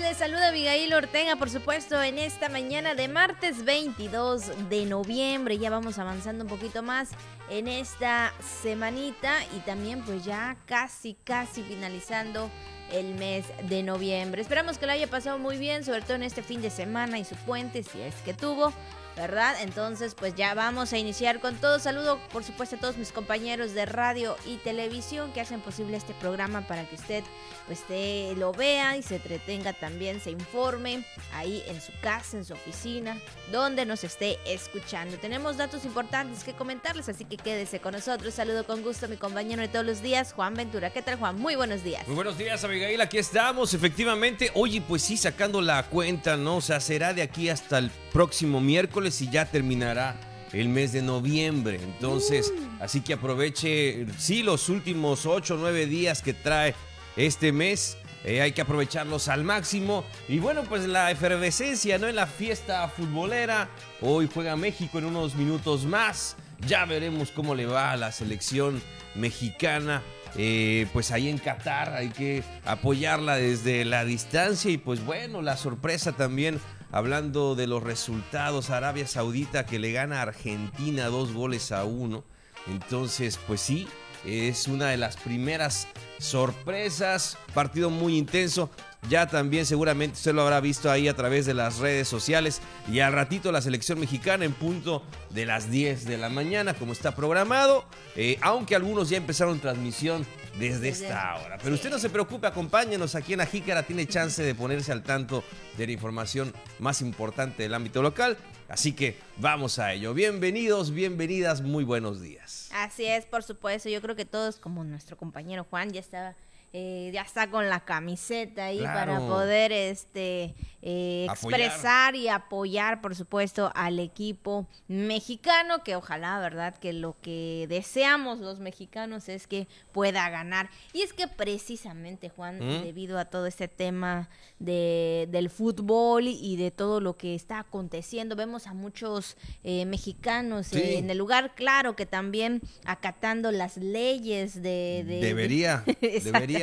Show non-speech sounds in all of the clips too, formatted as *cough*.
Les saluda Abigail Ortega, por supuesto, en esta mañana de martes 22 de noviembre. Ya vamos avanzando un poquito más en esta semanita y también pues ya casi, casi finalizando el mes de noviembre. Esperamos que lo haya pasado muy bien, sobre todo en este fin de semana y su puente, si es que tuvo. ¿Verdad? Entonces, pues ya vamos a iniciar con todo. Saludo, por supuesto, a todos mis compañeros de radio y televisión que hacen posible este programa para que usted, pues, te lo vea y se entretenga también, se informe ahí en su casa, en su oficina, donde nos esté escuchando. Tenemos datos importantes que comentarles, así que quédese con nosotros. Saludo con gusto a mi compañero de todos los días, Juan Ventura. ¿Qué tal, Juan? Muy buenos días. Muy buenos días, Abigail. Aquí estamos, efectivamente. Oye, pues sí, sacando la cuenta, ¿no? O sea, será de aquí hasta el próximo miércoles y ya terminará el mes de noviembre. Entonces, mm. así que aproveche, sí, los últimos 8 o 9 días que trae este mes. Eh, hay que aprovecharlos al máximo. Y bueno, pues la efervescencia, ¿no? En la fiesta futbolera. Hoy juega México en unos minutos más. Ya veremos cómo le va a la selección mexicana. Eh, pues ahí en Qatar hay que apoyarla desde la distancia y pues bueno, la sorpresa también hablando de los resultados, Arabia Saudita que le gana a Argentina dos goles a uno. Entonces, pues sí, es una de las primeras sorpresas, partido muy intenso. Ya también seguramente usted lo habrá visto ahí a través de las redes sociales. Y al ratito la selección mexicana en punto de las 10 de la mañana, como está programado. Eh, aunque algunos ya empezaron transmisión desde esta hora. Pero usted no se preocupe, acompáñenos aquí en Ajícara, tiene chance de ponerse al tanto de la información más importante del ámbito local. Así que vamos a ello. Bienvenidos, bienvenidas, muy buenos días. Así es, por supuesto. Yo creo que todos, como nuestro compañero Juan, ya estaba eh, ya está con la camiseta ahí para poder este eh, expresar y apoyar, por supuesto, al equipo mexicano, que ojalá, ¿verdad? Que lo que deseamos los mexicanos es que pueda ganar. Y es que precisamente, Juan, ¿Mm? debido a todo este tema de, del fútbol y de todo lo que está aconteciendo, vemos a muchos eh, mexicanos en el lugar, claro, que también acatando las leyes de... debería, *laughs* debería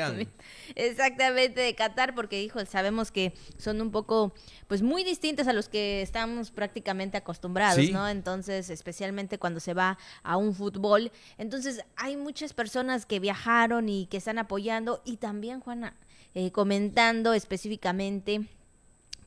Exactamente, de Qatar, porque, hijo, sabemos que son un poco, pues muy distintos a los que estamos prácticamente acostumbrados, ¿no? Entonces, especialmente cuando se va a un fútbol. Entonces, hay muchas personas que viajaron y que están apoyando y también, Juana, eh, comentando específicamente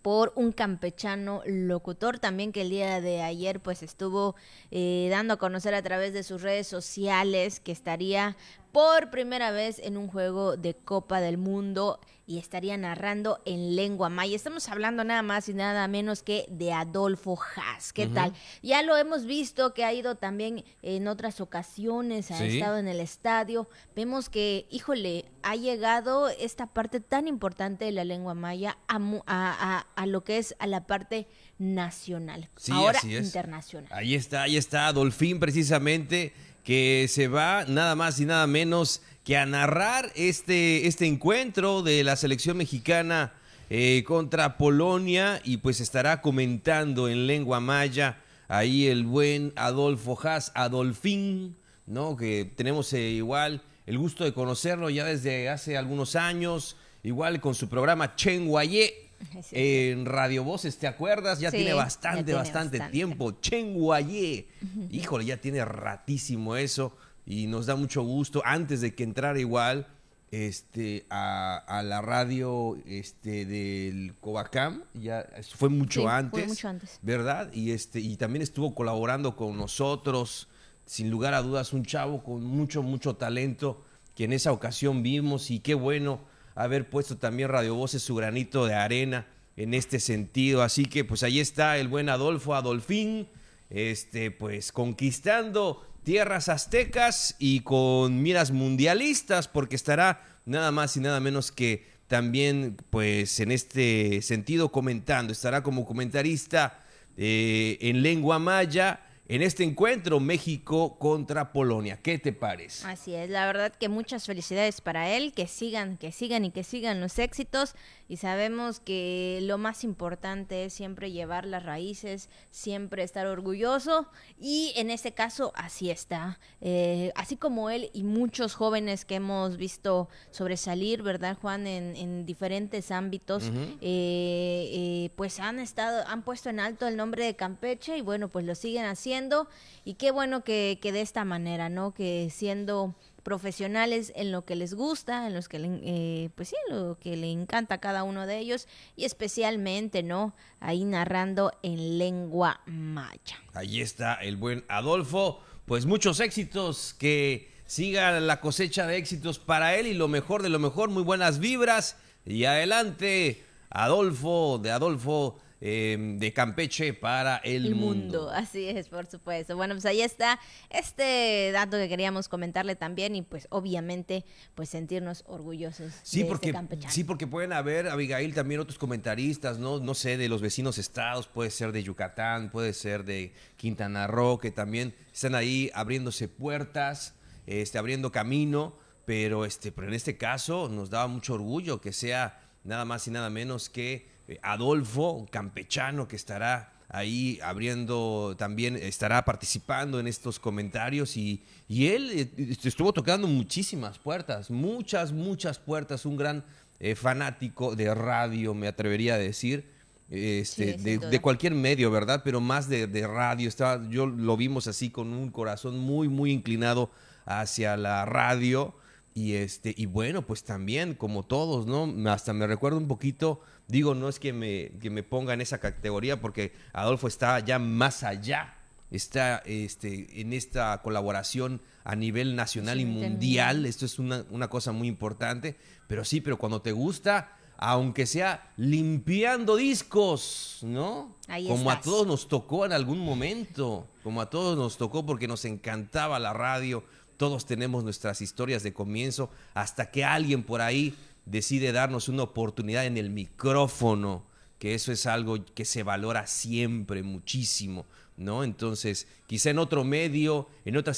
por un campechano locutor. También que el día de ayer pues estuvo eh, dando a conocer a través de sus redes sociales que estaría por primera vez en un juego de Copa del Mundo y estaría narrando en lengua maya. Estamos hablando nada más y nada menos que de Adolfo Haas. ¿Qué tal? Ya lo hemos visto que ha ido también en otras ocasiones, ha estado en el estadio. Vemos que, híjole, ha llegado esta parte tan importante de la lengua maya a, a, lo que es a la parte nacional, ahora internacional. Ahí está, ahí está, Adolfín precisamente que se va nada más y nada menos que a narrar este, este encuentro de la selección mexicana eh, contra Polonia y pues estará comentando en lengua maya ahí el buen Adolfo Haas, Adolfín, ¿no? Que tenemos eh, igual el gusto de conocerlo ya desde hace algunos años, igual con su programa Chenguayé en Radio Voces, ¿te acuerdas? Ya tiene bastante, bastante, tiempo. Chenguayé. Híjole, ya tiene ratísimo eso y nos da mucho gusto. Antes de que entrara igual este, a, la radio este, del Covacam, ya fue mucho antes. Fue mucho antes. ¿Verdad? Y, este, y también estuvo colaborando con nosotros. Sin lugar a dudas, un chavo con mucho, mucho talento que en esa ocasión vimos y qué bueno haber puesto también Radio Voces su granito de arena en este sentido. Así que pues ahí está el buen Adolfo Adolfín, este pues conquistando tierras aztecas y con miras mundialistas porque estará nada más y nada menos que también pues en este sentido comentando, estará como comentarista eh, en lengua maya en este encuentro México contra Polonia. ¿Qué te parece? Así es, la verdad que muchas felicidades para él, que sigan, que sigan y que sigan los éxitos y sabemos que lo más importante es siempre llevar las raíces, siempre estar orgulloso y en este caso así está, eh, así como él y muchos jóvenes que hemos visto sobresalir, ¿verdad Juan? En, diferentes ámbitos, eh, eh, pues han estado, han puesto en alto el nombre de Campeche y bueno, pues lo siguen haciendo y qué bueno que, que de esta manera, ¿no? Que siendo profesionales en lo que les gusta, en los que eh, pues sí, lo que le encanta a cada uno de ellos y especialmente, ¿no? Ahí narrando en lengua maya. Ahí está el buen Adolfo, pues muchos éxitos, que siga la cosecha de éxitos para él y lo mejor de lo mejor, muy buenas vibras y adelante, Adolfo, de Adolfo Em, de Campeche para el, mundo. Así es, por supuesto. Bueno, pues ahí está este dato que queríamos comentarle también y pues obviamente pues sentirnos orgullosos sí, de este porque, Sí, porque pueden haber, Abigail, también otros comentaristas, ¿no? No sé, de los vecinos estados, puede ser de Yucatán, puede ser de Quintana Roo, que también están ahí abriéndose puertas, este, abriendo camino, pero, este, pero en este caso nos daba mucho orgullo que sea nada más y nada menos que Adolfo, campechano, que estará ahí abriendo, también estará participando en estos comentarios y, y él eh, estuvo tocando muchísimas puertas, muchas, muchas puertas, un gran eh, fanático de radio, me atrevería a decir. Este, de, cualquier medio, ¿verdad? Pero más de, de, radio. Estaba, yo lo vimos así con un corazón muy, muy inclinado hacia la radio. Y este, y bueno, pues también, como todos, ¿no? Hasta me recuerdo un poquito Digo, no es que me, que me ponga en esa categoría porque Adolfo está ya más allá, está este, en esta colaboración a nivel nacional y mundial. Esto es una, una cosa muy importante. Pero sí, pero cuando te gusta, aunque sea limpiando discos, ¿no? como a todos nos tocó en algún momento, como a todos nos tocó porque nos encantaba la radio, todos tenemos nuestras historias de comienzo, hasta que alguien por ahí decide darnos una oportunidad en el micrófono, que eso es algo que se valora siempre muchísimo, ¿no? Entonces, quizá en otro medio, en otras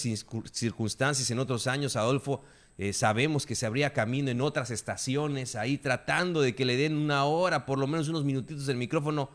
circunstancias, en otros años, Adolfo, eh, sabemos que se abría camino en otras estaciones, ahí tratando de que le den una hora, por lo menos unos minutitos del micrófono,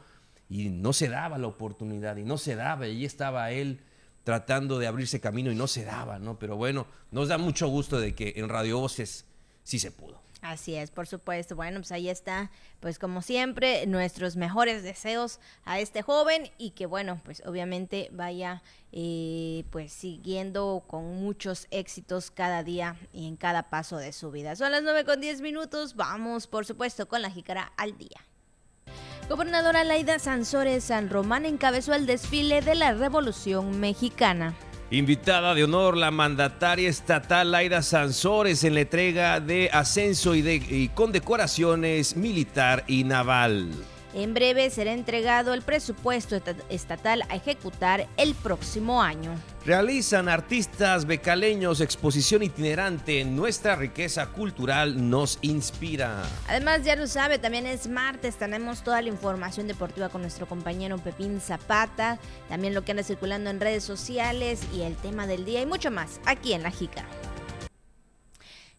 y no se daba la oportunidad, y no se daba, y allí estaba él tratando de abrirse camino y no se daba, ¿no? Pero bueno, nos da mucho gusto de que en Radio Voces sí se pudo. Así es, por supuesto. Bueno, pues ahí está, pues como siempre, nuestros mejores deseos a este joven y que bueno, pues obviamente vaya eh, pues siguiendo con muchos éxitos cada día y en cada paso de su vida. Son las 9 con 10 minutos, vamos por supuesto con la jícara al día. Gobernadora Laida Sansores San Román encabezó el desfile de la Revolución Mexicana. Invitada de honor la mandataria estatal Laida Sansores en la entrega de ascenso y, de, y condecoraciones militar y naval. En breve será entregado el presupuesto estatal a ejecutar el próximo año. Realizan artistas becaleños exposición itinerante. Nuestra riqueza cultural nos inspira. Además, ya lo sabe, también es martes. Tenemos toda la información deportiva con nuestro compañero Pepín Zapata. También lo que anda circulando en redes sociales y el tema del día y mucho más aquí en La Jica.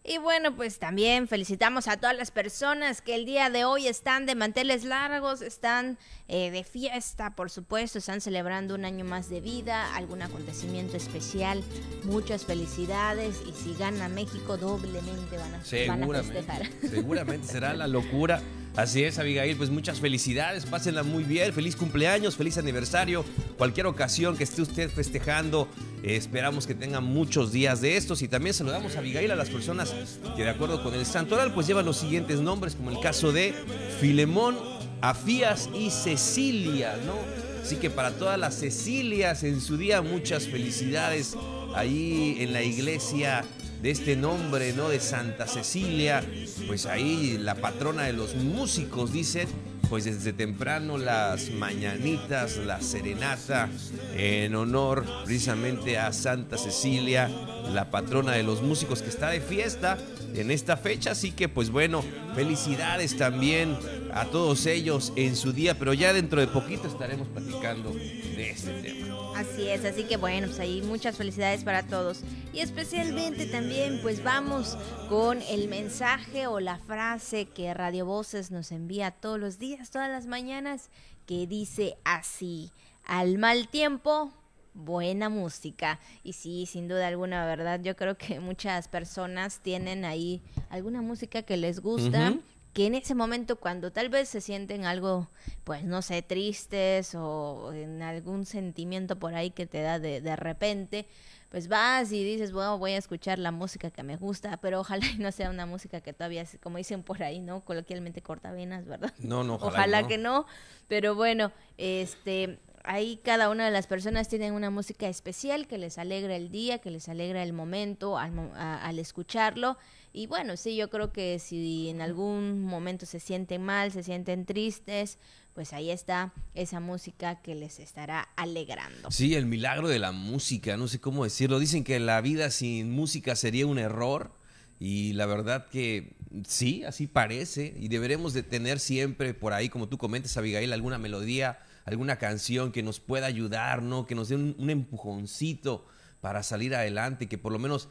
Y bueno, pues también felicitamos a todas las personas que el día de hoy están de manteles largos, están eh, de fiesta, por supuesto, están celebrando un año más de vida, algún acontecimiento especial. Muchas felicidades y si gana México doblemente van a, van a festejar. Seguramente será la locura. Así es, Abigail, pues muchas felicidades, pásenla muy bien, feliz cumpleaños, feliz aniversario, cualquier ocasión que esté usted festejando, eh, esperamos que tenga muchos días de estos y también saludamos a Abigail a las personas que de acuerdo con el santoral pues llevan los siguientes nombres, como el caso de Filemón, Afías y Cecilia, ¿no? Así que para todas las Cecilias en su día muchas felicidades ahí en la iglesia de este nombre, ¿no? De Santa Cecilia, pues ahí la patrona de los músicos, dice, pues desde temprano las mañanitas, la serenata, en honor precisamente a Santa Cecilia, la patrona de los músicos que está de fiesta en esta fecha. Así que pues bueno, felicidades también a todos ellos en su día, pero ya dentro de poquito estaremos platicando de este tema. Así es, así que bueno, pues ahí muchas felicidades para todos. Y especialmente también pues vamos con el mensaje o la frase que Radio Voces nos envía todos los días, todas las mañanas, que dice así, al mal tiempo, buena música. Y sí, sin duda alguna, ¿verdad? Yo creo que muchas personas tienen ahí alguna música que les gusta que en ese momento cuando tal vez se sienten algo, pues no sé, tristes o en algún sentimiento por ahí que te da de, de repente, pues vas y dices, bueno, voy a escuchar la música que me gusta, pero ojalá y no sea una música que todavía, como dicen por ahí, ¿no? Coloquialmente corta venas, ¿verdad? No, no, ojalá, ojalá que no, pero bueno, este, ahí cada una de las personas tienen una música especial que les alegra el día, que les alegra el momento al, al escucharlo y bueno, sí, yo creo que si en algún momento se sienten mal, se sienten tristes, pues ahí está esa música que les estará alegrando. Sí, el milagro de la música, no sé cómo decirlo. Dicen que la vida sin música sería un error. Y la verdad que sí, así parece. Y deberemos de tener siempre por ahí, como tú comentas, Abigail, alguna melodía, alguna canción que nos pueda ayudar, ¿no? Que nos dé un, un empujoncito para salir adelante, que por lo menos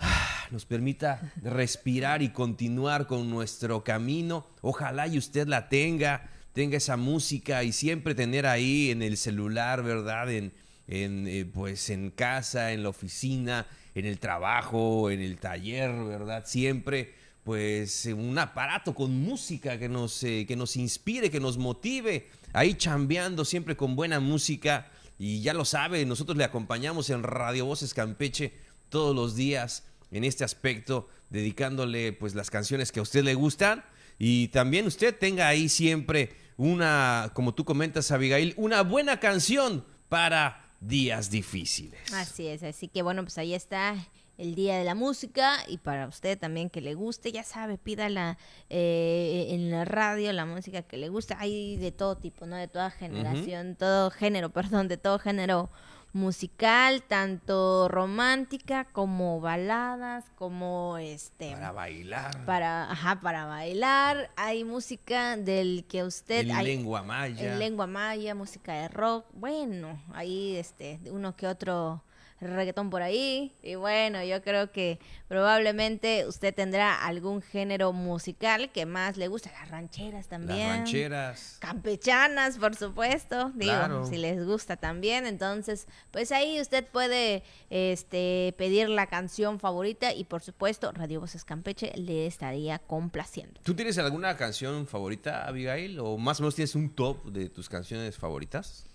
*sighs* nos permita respirar y continuar con nuestro camino. Ojalá y usted la tenga, tenga esa música y siempre tener ahí en el celular, ¿verdad? En, eh, pues en casa, en la oficina, en el trabajo, en el taller, ¿verdad? Siempre pues un aparato con música que nos, eh, que nos inspire, que nos motive, ahí chambeando siempre con buena música. Y ya lo sabe, nosotros le acompañamos en Radio Voces Campeche todos los días en este aspecto, dedicándole pues las canciones que a usted le gustan y también usted tenga ahí siempre una, como tú comentas Abigail, una buena canción para días difíciles. Así es, así que bueno, pues ahí está el Día de la Música y para usted también que le guste, ya sabe, pídala eh, en la radio la música que le gusta, hay de todo tipo, ¿no? De toda generación, todo género, *laughs* perdón, de todo género musical, tanto romántica como baladas, como este para bailar. Para ajá, para bailar, hay música del que usted en lengua maya. En lengua maya, música de rock. Bueno, ahí este uno que otro reggaetón por ahí. Y bueno, yo creo que probablemente usted tendrá algún género musical que más le gusta. Las rancheras también. Las rancheras. Campechanas, por supuesto. Digo, si les gusta también. Entonces, pues ahí usted puede este, pedir la canción favorita y por supuesto, Radio Voces Campeche le estaría complaciendo. ¿Tú tienes alguna canción favorita, Abigail? ¿O más o menos tienes un top de tus canciones favoritas?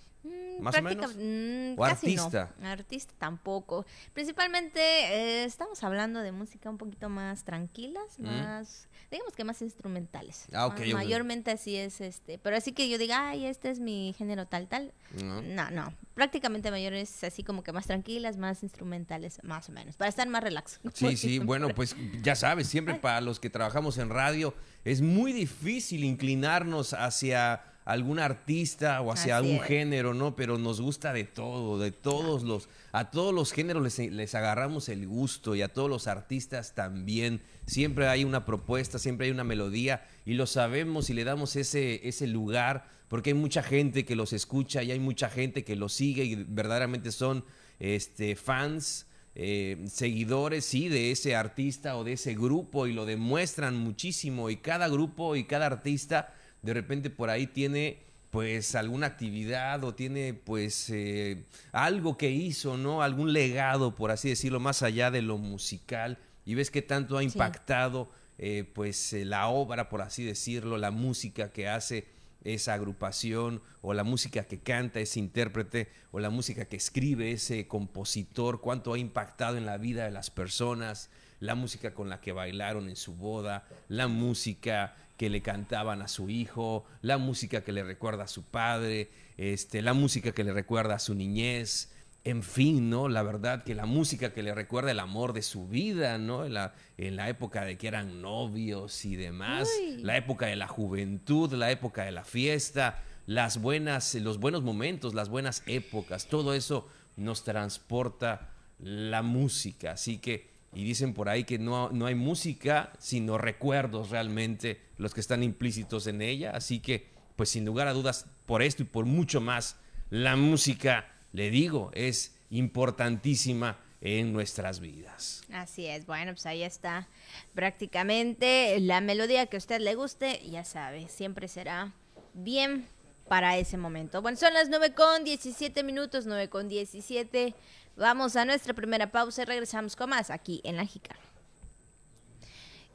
Más o menos. Mm, ¿O artista? Artista tampoco. Principalmente eh, estamos hablando de música un poquito más tranquilas, mm. más, digamos que más instrumentales. Ah, ok. mayormente así es este. Pero así que yo diga, ay, este es mi género tal, tal. No, no. Prácticamente mayores así como que más tranquilas, más instrumentales, más o menos. Para estar más relax. *laughs* Sí, sí. Bueno, pues ya sabes, siempre para los que trabajamos en radio es muy difícil inclinarnos hacia algún artista o hacia algún género, ¿no? Pero nos gusta de todo, de todos los, a todos los géneros les, les, agarramos el gusto y a todos los artistas también. Siempre hay una propuesta, siempre hay una melodía y lo sabemos y le damos ese, ese lugar porque hay mucha gente que los escucha y hay mucha gente que los sigue y verdaderamente son este, fans. Eh, seguidores, sí, de ese artista o de ese grupo y lo demuestran muchísimo y cada grupo y cada artista de repente por ahí tiene pues alguna actividad o tiene pues eh, algo que hizo, ¿no? Algún legado, por así decirlo, más allá de lo musical y ves que tanto ha impactado eh, pues eh, la obra, por así decirlo, la música que hace esa agrupación o la música que canta ese intérprete o la música que escribe ese compositor, cuánto ha impactado en la vida de las personas, la música con la que bailaron en su boda, la música que le cantaban a su hijo, la música que le recuerda a su padre, este, la música que le recuerda a su niñez, en fin, ¿no? La verdad que la música que le recuerda el amor de su vida, ¿no? En la, en la época de que eran novios y demás, la época de la juventud, la época de la fiesta, las buenas, los buenos momentos, las buenas épocas, todo eso nos transporta la música. Así que, y dicen por ahí que no, no hay música, sino recuerdos realmente los que están implícitos en ella. Así que, pues sin lugar a dudas, por esto y por mucho más, la música, le digo, es importantísima en nuestras vidas. Así es, bueno, pues ahí está prácticamente la melodía que a usted le guste, ya sabe, siempre será bien para ese momento. Bueno, son las 9 con 17 minutos, 9 con 17. Vamos a nuestra primera pausa y regresamos con más aquí en La Jica.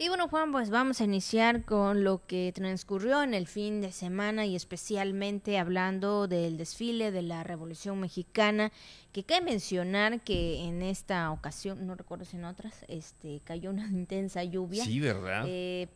Y bueno, Juan, pues vamos a iniciar con lo que transcurrió en el fin de semana y especialmente hablando del desfile de la Revolución Mexicana, que cabe mencionar que en esta ocasión, no recuerdo si en otras, este, cayó una *laughs* intensa lluvia. Sí, ¿verdad? Eh,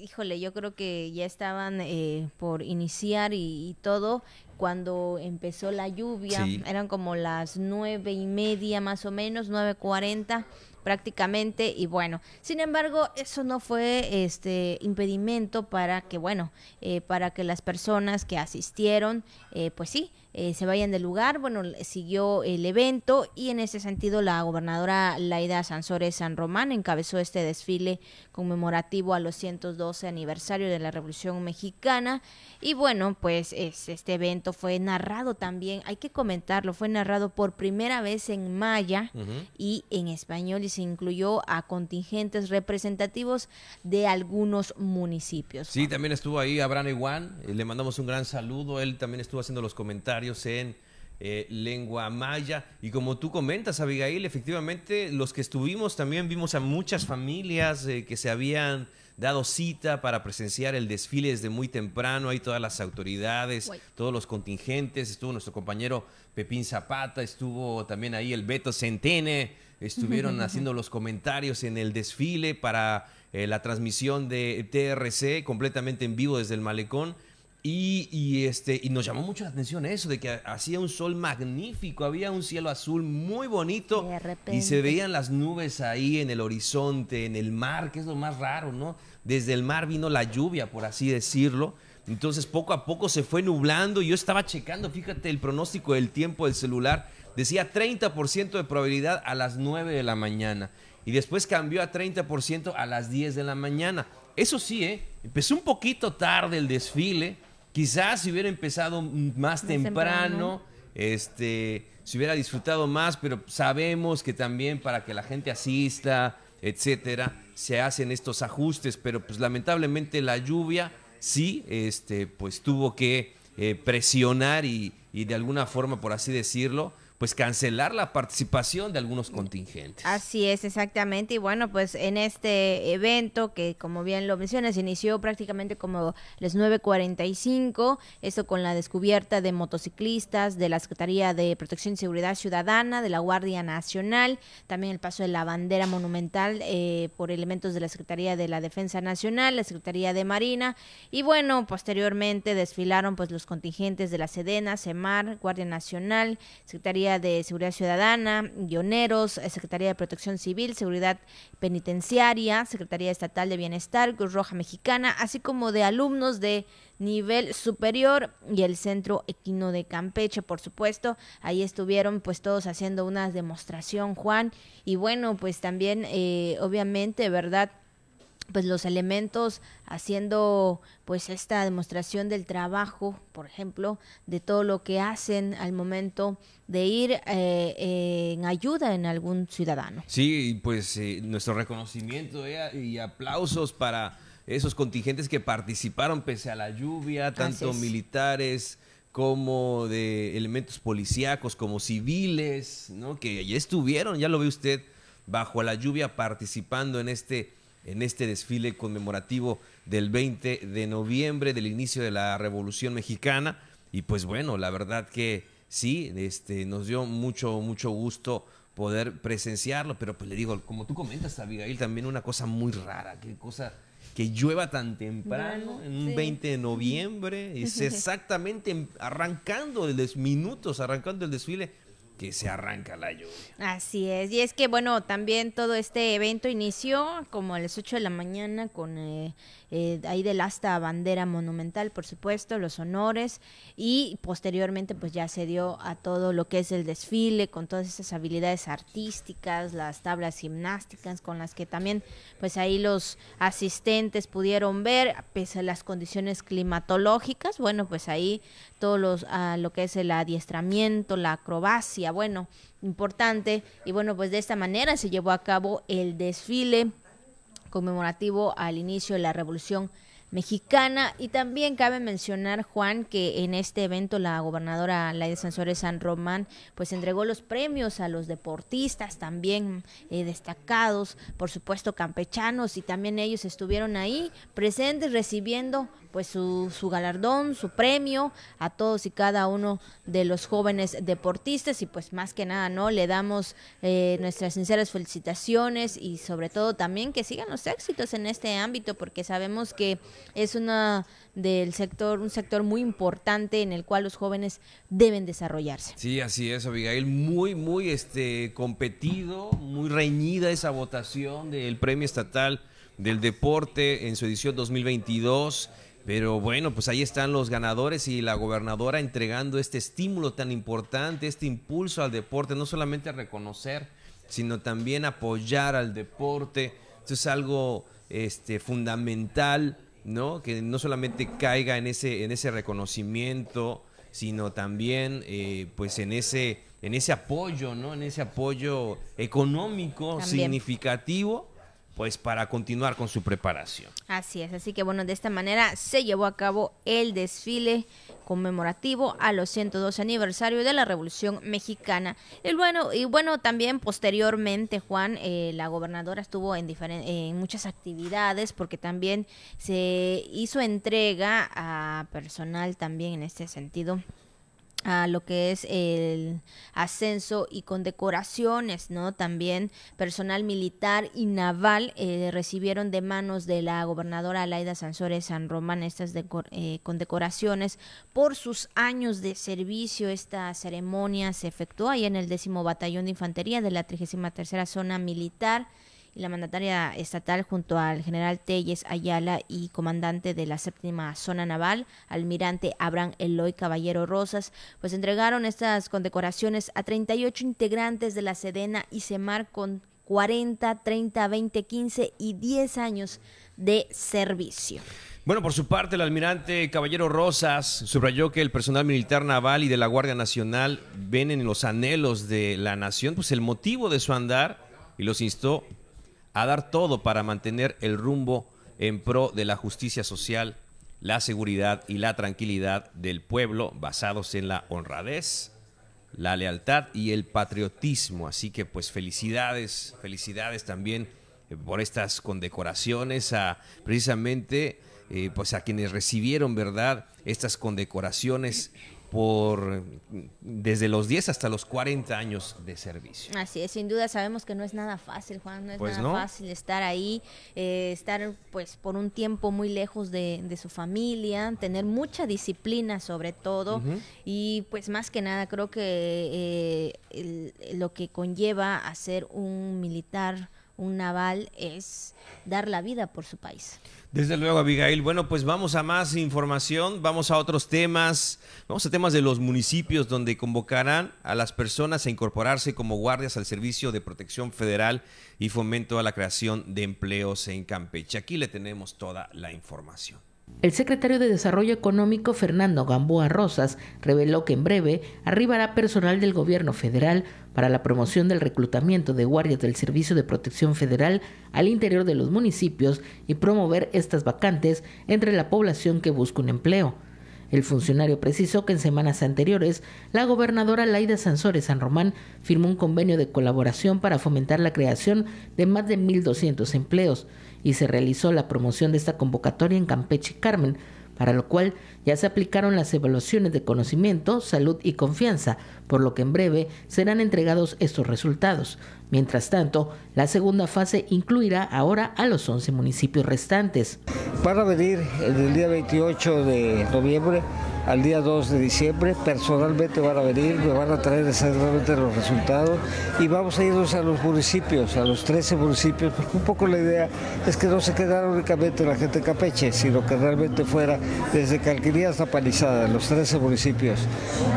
híjole, yo creo que ya estaban eh, por iniciar y, todo cuando empezó la lluvia, eran como las nueve y media más o menos, nueve cuarenta prácticamente y bueno sin embargo eso no fue este impedimento para que bueno eh, para que las personas que asistieron eh, pues sí eh, se vayan del lugar. Bueno, siguió el evento y en ese sentido la gobernadora Laida Sansores San Román encabezó este desfile conmemorativo a los 112 aniversario de la Revolución Mexicana. Y bueno, pues este evento fue narrado también, hay que comentarlo, fue narrado por primera vez en maya y en español y se incluyó a contingentes representativos de algunos municipios. Sí, también estuvo ahí Abraham Iguán, eh, le mandamos un gran saludo, él también estuvo haciendo los comentarios en eh, lengua maya. Y como tú comentas, Abigail, efectivamente, los que estuvimos también vimos a muchas familias eh, que se habían dado cita para presenciar el desfile desde muy temprano. Hay todas las autoridades, todos los contingentes. Estuvo nuestro compañero Pepín Zapata, estuvo también ahí el Beto Centene. Estuvieron *laughs* haciendo los comentarios en el desfile para eh, la transmisión de TRC completamente en vivo desde el malecón. Y, este, y nos llamó mucho la atención eso, de que hacía un sol magnífico, había un cielo azul muy bonito y se veían las nubes ahí en el horizonte, en el mar, que es lo más raro, ¿no? Desde el mar vino la lluvia, por así decirlo. Entonces poco a poco se fue nublando y yo estaba checando, fíjate, el pronóstico del tiempo del celular decía 30% de probabilidad a las 9 de la mañana y después cambió a 30% a las 10 de la mañana. Eso sí, ¿eh? empezó un poquito tarde el desfile Quizás si hubiera empezado más, temprano, este, se hubiera disfrutado más, pero sabemos que también para que la gente asista, etcétera, se hacen estos ajustes, pero pues lamentablemente la lluvia sí, este, pues tuvo que eh, presionar y, y de alguna forma, por así decirlo, pues cancelar la participación de algunos contingentes. Así es, exactamente. Y bueno, pues en este evento que como bien lo mencionas, inició prácticamente como las 9.45, esto con la descubierta de motociclistas de la Secretaría de Protección y Seguridad Ciudadana, de la Guardia Nacional, también el paso de la bandera monumental eh, por elementos de la Secretaría de la Defensa Nacional, la Secretaría de Marina, y bueno, posteriormente desfilaron pues los contingentes de la Sedena, CEMAR, Guardia Nacional, Secretaría de Seguridad Ciudadana, Guioneros, eh, Secretaría de Protección Civil, Seguridad Penitenciaria, Secretaría Estatal de Bienestar, Cruz Roja Mexicana, así como de alumnos de nivel superior y el Centro Equino de Campeche, por supuesto. Ahí estuvieron pues todos haciendo una demostración, Juan. Y bueno, pues también, eh, obviamente, ¿verdad? Pues los elementos haciendo pues esta demostración del trabajo, por ejemplo, de todo lo que hacen al momento de ir eh, en ayuda en algún ciudadano. Sí, pues eh, nuestro reconocimiento eh, y aplausos para esos contingentes que participaron pese a la lluvia, tanto militares como de elementos policíacos, como civiles, ¿no? que ya estuvieron, ya lo ve usted, bajo la lluvia participando en este en este desfile conmemorativo del 20 de noviembre del inicio de la Revolución Mexicana. Y pues bueno, la verdad que sí, este, nos dio mucho, mucho gusto poder presenciarlo, pero pues le digo, como tú comentas, Abigail, también una cosa muy rara, qué cosa que llueva tan temprano, en un 20 de noviembre, es exactamente arrancando, minutos, arrancando el desfile, que se arranca la lluvia. Así es, y es que bueno, también todo este evento inició como a las 8 de la mañana con eh, eh, ahí del asta bandera monumental, por supuesto, los honores y posteriormente pues ya se dio a todo lo que es el desfile con todas esas habilidades artísticas, las tablas gimnásticas con las que también pues ahí los asistentes pudieron ver pese a las condiciones climatológicas, bueno pues ahí todos los lo que es el adiestramiento, la acrobacia, bueno, importante y bueno pues de esta manera se llevó a cabo el desfile conmemorativo al inicio de la Revolución Mexicana. Y también cabe mencionar, Juan, que en este evento la gobernadora Laida Sansores San Román pues entregó los premios a los deportistas también eh, destacados, por supuesto campechanos, y también ellos estuvieron ahí presentes recibiendo pues su, su galardón, su premio a todos y cada uno de los jóvenes deportistas y pues más que nada, ¿no? Le damos eh, nuestras sinceras felicitaciones y sobre todo también que sigan los éxitos en este ámbito porque sabemos que es una del sector, un sector muy importante en el cual los jóvenes deben desarrollarse. Sí, así es, Abigail, muy, muy este competido, muy reñida esa votación del Premio Estatal del Deporte en su edición 2022. Pero bueno, pues ahí están los ganadores y la gobernadora entregando este estímulo tan importante, este impulso al deporte, no solamente reconocer, sino también apoyar al deporte. Esto es algo este, fundamental, ¿no? Que no solamente caiga en ese, en ese reconocimiento, sino también eh, pues en ese, en ese apoyo, ¿no? En ese apoyo económico significativo pues para continuar con su preparación. Así es, así que bueno, de esta manera se llevó a cabo el desfile conmemorativo a los 102 aniversario de la Revolución Mexicana. El bueno y bueno también posteriormente Juan, eh, la gobernadora estuvo en, en muchas actividades porque también se hizo entrega a personal también en este sentido a lo que es el ascenso y condecoraciones, ¿no? También personal militar y naval eh, recibieron de manos de la gobernadora Alaida Sansores San Román estas eh, condecoraciones por sus años de servicio. Esta ceremonia se efectuó ahí en el décimo batallón de infantería de la 33 zona militar y la mandataria estatal junto al general Telles Ayala y comandante de la séptima zona naval, almirante Abraham Eloy Caballero Rosas, pues entregaron estas condecoraciones a 38 integrantes de la Sedena y Semar con 40, 30, 20, 15 y 10 años de servicio. Bueno, por su parte, el almirante Caballero Rosas subrayó que el personal militar naval y de la Guardia Nacional ven en los anhelos de la nación pues el motivo de su andar y los instó a dar todo para mantener el rumbo en pro de la justicia social, la seguridad y la tranquilidad del pueblo basados en la honradez, la lealtad y el patriotismo. Así que pues felicidades, felicidades también eh, por estas condecoraciones a precisamente eh, pues a quienes recibieron, ¿verdad? Estas condecoraciones por desde los 10 hasta los 40 años de servicio. Así es, sin duda sabemos que no es nada fácil, Juan, no es pues nada fácil estar ahí, eh, estar pues por un tiempo muy lejos de, su familia, tener mucha disciplina sobre todo y pues más que nada creo que eh, lo que conlleva a ser un militar, un naval es dar la vida por su país. Desde luego, Abigail. Bueno, pues vamos a más información, vamos a otros temas, vamos a temas de los municipios donde convocarán a las personas a incorporarse como guardias al Servicio de Protección Federal y fomento a la creación de empleos en Campeche. Aquí le tenemos toda la información. El secretario de Desarrollo Económico, Fernando Gamboa Rosas, reveló que en breve arribará personal del gobierno federal para la promoción del reclutamiento de guardias del Servicio de Protección Federal al interior de los municipios y promover estas vacantes entre la población que busca un empleo. El funcionario precisó que en semanas anteriores la gobernadora Laida Sansores San Román firmó un convenio de colaboración para fomentar la creación de más de 1.200 empleos y se realizó la promoción de esta convocatoria en Campeche Carmen, para lo cual ya se aplicaron las evaluaciones de conocimiento, salud y confianza, por lo que en breve serán entregados estos resultados. Mientras tanto, la segunda fase incluirá ahora a los 11 municipios restantes. Para venir el día 28 de noviembre al día 2 de diciembre. Personalmente van a venir, me van a traer exactamente los resultados y vamos a irnos a los municipios, a los 13 municipios, porque un poco la idea es que no se quedara únicamente la gente de Campeche, sino que realmente fuera desde Calquería hasta Palizada, los 13 municipios.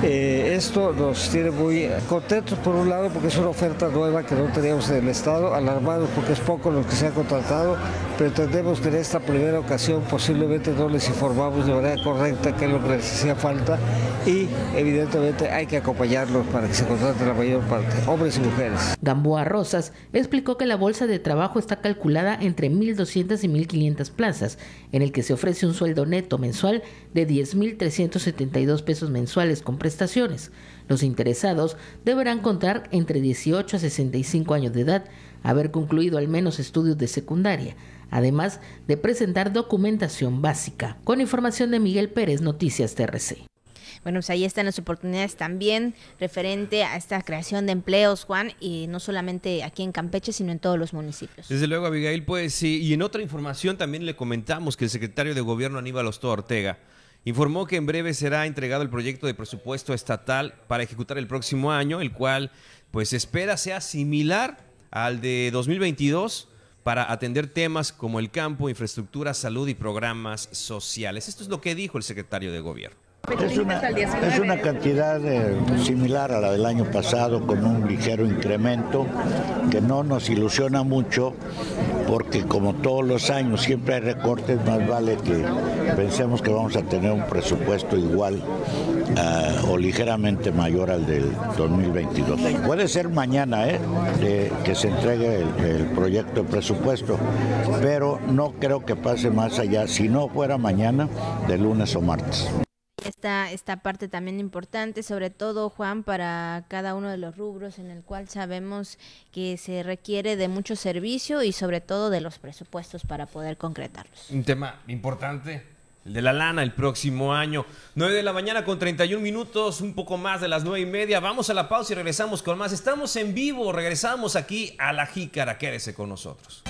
Eh, esto nos tiene muy contentos por un lado porque es una oferta nueva que no teníamos en el Estado, alarmados porque es poco los que se han contratado, pero entendemos que en esta primera ocasión posiblemente no les informamos de manera correcta qué es lo que les hacía falta y evidentemente hay que acompañarlos para que se contrate la mayor parte, hombres y mujeres. Gamboa Rosas explicó que la bolsa de trabajo está calculada entre 1.200 y 1.500 plazas, en el que se ofrece un sueldo neto mensual de 10.372 pesos mensuales con prestaciones. Los interesados deberán contar entre 18 a 65 años de edad, haber concluido al menos estudios de secundaria, además de presentar documentación básica. Con información de Miguel Pérez, Noticias TRC. Bueno, pues ahí están las oportunidades también referente a esta creación de empleos, Juan, y no solamente aquí en Campeche, sino en todos los municipios. Desde luego, Abigail, pues sí, y en otra información también le comentamos que el secretario de Gobierno Aníbal Ostoa Ortega informó que en breve será entregado el proyecto de presupuesto estatal para ejecutar el próximo año, el cual pues espera sea similar al de 2022 para atender temas como el campo, infraestructura, salud y programas sociales. Esto es lo que dijo el secretario de Gobierno. Es una, es una cantidad eh, similar a la del año pasado, con un ligero incremento que no nos ilusiona mucho, porque como todos los años siempre hay recortes, más vale que pensemos que vamos a tener un presupuesto igual eh, o ligeramente mayor al del 2022. Puede ser mañana ¿eh? que se entregue el, el proyecto de presupuesto, pero no creo que pase más allá, si no fuera mañana, de lunes o martes esta, esta parte también importante, sobre todo, Juan, para cada uno de los rubros en el cual sabemos que se requiere de mucho servicio y sobre todo de los presupuestos para poder concretarlos. Un tema importante, el de la lana el próximo año. 9 de la mañana con 31 minutos, un poco más de las nueve y media. Vamos a la pausa y regresamos con más. Estamos en vivo, regresamos aquí a la Jícara. Quédese con nosotros.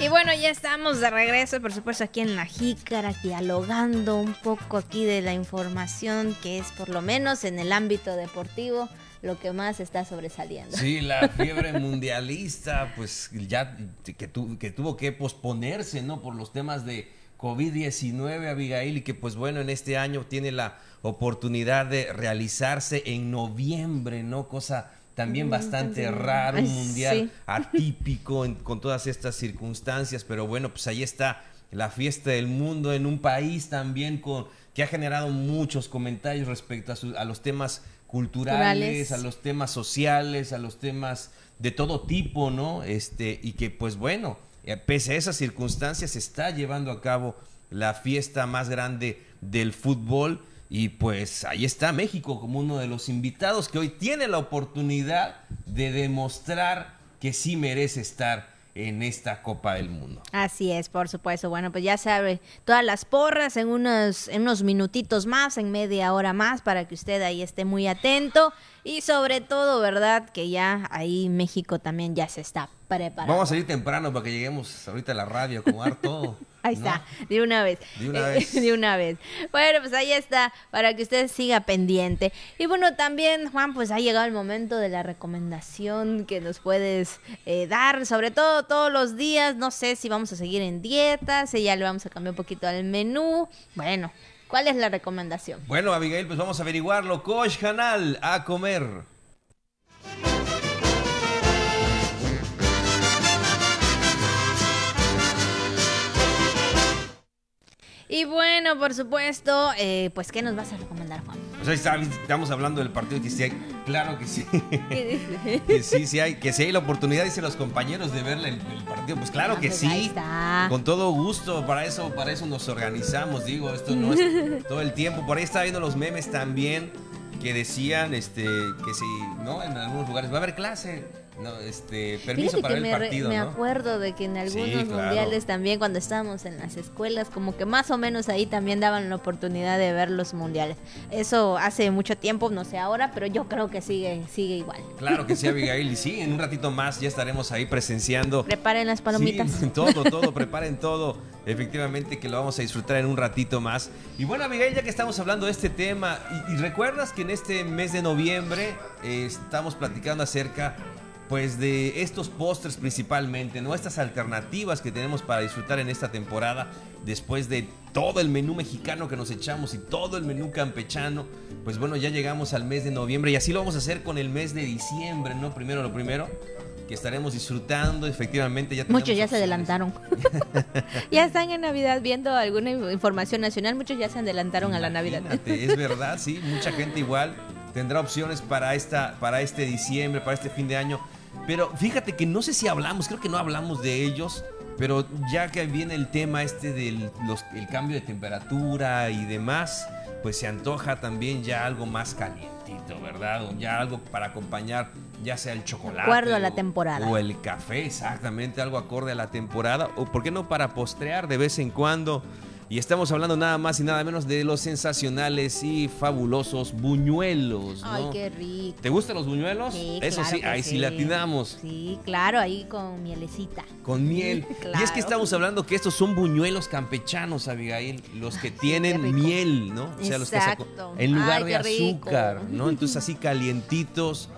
Y bueno, ya estamos de regreso, por supuesto, aquí en La Jícara, dialogando un poco aquí de la información que es, por lo menos en el ámbito deportivo, lo que más está sobresaliendo. Sí, la fiebre *laughs* mundialista, pues ya que, que tuvo que posponerse, ¿no? Por los temas de COVID-19, Abigail, y que pues bueno, en este año tiene la oportunidad de realizarse en noviembre, ¿no? Cosa también bastante raro, un mundial atípico con todas estas circunstancias, pero bueno, pues ahí está la fiesta del mundo en un país también con que ha generado muchos comentarios respecto a, los temas culturales, a los temas sociales, a los temas de todo tipo, ¿no? Este, y que pues bueno, eh, pese a esas circunstancias se está llevando a cabo la fiesta más grande del fútbol y pues ahí está México como uno de los invitados que hoy tiene la oportunidad de demostrar que sí merece estar en esta Copa del Mundo. Así es, por supuesto. Bueno, pues ya sabe, todas las porras en unos, en unos minutitos más, en media hora más, para que usted ahí esté muy atento. Y sobre todo, ¿verdad? Que ya ahí México también ya se está preparando. Vamos a salir temprano para que lleguemos ahorita a la radio, acomodar todo. *laughs* Ahí está, de una vez. De una vez. *laughs* de una vez. Bueno, pues ahí está, para que usted siga pendiente. Y bueno, también, Juan, pues ha llegado el momento de la recomendación que nos puedes eh, dar, sobre todo todos los días. No sé si vamos a seguir en dieta, si ya le vamos a cambiar un poquito al menú. Bueno, ¿cuál es la recomendación? Bueno, Abigail, pues vamos a averiguarlo. Coach Canal, a comer. Y bueno, por supuesto, eh, pues, ¿qué nos vas a recomendar, Juan? Pues ahí estamos hablando del partido que sí hay, claro que sí. *laughs* que sí, sí hay, que sí hay la oportunidad, dicen los compañeros, de ver el, partido. Pues claro ah, que pues sí. Con todo gusto, para eso, para eso nos organizamos, digo, esto no es *laughs* todo el tiempo. Por ahí estaba viendo los memes también que decían este que si, ¿no? En algunos lugares va a haber clase no, este, permiso para el me, partido, me acuerdo de que en algunos mundiales también cuando estábamos en las escuelas, como que más o menos ahí también daban la oportunidad de ver los mundiales. Eso hace mucho tiempo, no sé ahora, pero yo creo que sigue, sigue igual. Claro que sí, *laughs* Abigail, y sí, en un ratito más ya estaremos ahí presenciando. Preparen las palomitas. *laughs* todo, todo, *laughs* preparen todo. Efectivamente que lo vamos a disfrutar en un ratito más. Y bueno, Abigail, ya que estamos hablando de este tema, y, recuerdas que en este mes de noviembre eh, estamos platicando acerca pues de estos postres principalmente, ¿no? Estas alternativas que tenemos para disfrutar en esta temporada después de todo el menú mexicano que nos echamos y todo el menú campechano. Pues bueno, ya llegamos al mes de noviembre y así lo vamos a hacer con el mes de diciembre, ¿no? Primero lo primero que estaremos disfrutando, efectivamente ya Muchos ya se adelantaron. *laughs* ya están en Navidad viendo alguna información nacional, muchos ya se adelantaron a la Navidad. es verdad, sí, mucha gente igual tendrá opciones para esta para este diciembre, para este fin de año. Pero fíjate que no sé si hablamos, creo que no hablamos de ellos, pero ya que viene el tema este del el cambio de temperatura y demás, pues se antoja también ya algo más calientito, ¿verdad? O ya algo para acompañar, ya sea el chocolate. Acuerdo a la temporada. O el café, exactamente, algo acorde a la temporada. O por qué no para postrear de vez en cuando y estamos hablando nada más y nada menos de los sensacionales y fabulosos buñuelos. Ay, qué rico. ¿Te gustan los buñuelos? Sí, Eso sí, ahí sí. latinamos. Sí, claro, ahí con mielecita. Con miel. *laughs* Y es que estamos hablando que estos son buñuelos campechanos, Abigail, los que tienen miel, ¿no? O sea, los que en lugar de azúcar, ¿no? Entonces *laughs* así calientitos,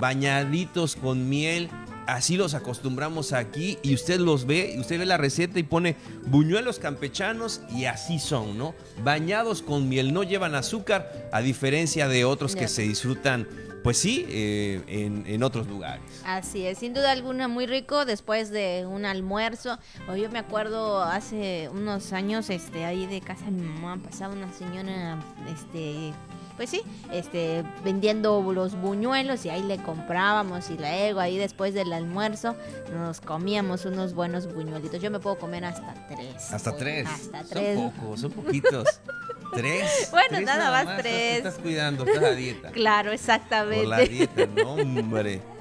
bañaditos con miel así los acostumbramos aquí y usted los ve, y usted ve la receta y pone buñuelos campechanos y así son, ¿no? Bañados con miel, no llevan azúcar, a diferencia de otros que se disfrutan pues sí, eh, en, otros lugares. Así es, sin duda alguna muy rico después de un almuerzo. O yo me acuerdo hace unos años, este, ahí de casa de mi mamá pasaba una señora, este, pues sí, este, vendiendo los buñuelos y ahí le comprábamos y luego ahí después del almuerzo nos comíamos unos buenos buñuelitos. Yo me puedo comer hasta tres. Hasta tres. Hasta tres. Son pocos, son poquitos. *laughs* ¿Tres? Bueno, nada, más, tres. Estás, cuidando, estás a dieta. Claro, exactamente. Por la dieta, no, hombre. *laughs*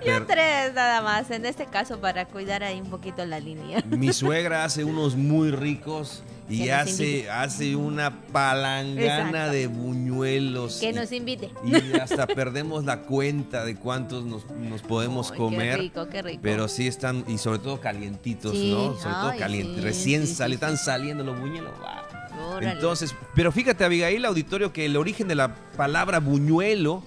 *laughs* Yo tres nada más, en este caso para cuidar ahí un poquito la línea. *laughs* Mi suegra hace *laughs* unos muy ricos y hace, hace una palangana de buñuelos. Que nos invite. Y hasta perdemos la cuenta de cuántos nos, podemos comer. Qué rico, qué rico. Pero sí están, y sobre todo calientitos, ¿no? Sobre todo calientes. Recién sale, están saliendo los buñuelos. Entonces, pero fíjate, Abigail, auditorio, que el origen de la palabra buñuelo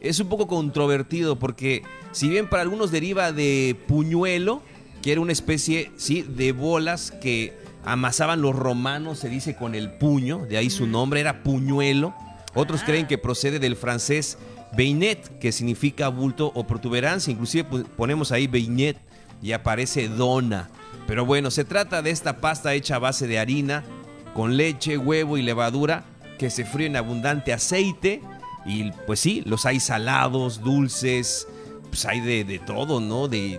es un poco controvertido porque si bien para algunos deriva de puñuelo, que era una especie, sí, de bolas que amasaban los romanos, se dice con el puño, de ahí su nombre era puñuelo. Otros creen que procede del francés beinet, que significa bulto o protuberancia. Inclusive ponemos ahí beinet y aparece dona. Pero bueno, se trata de esta pasta hecha a base de harina, con leche, huevo y levadura, que se fríe en abundante aceite. Y pues sí, los hay salados, dulces, pues hay de, todo, ¿no? de,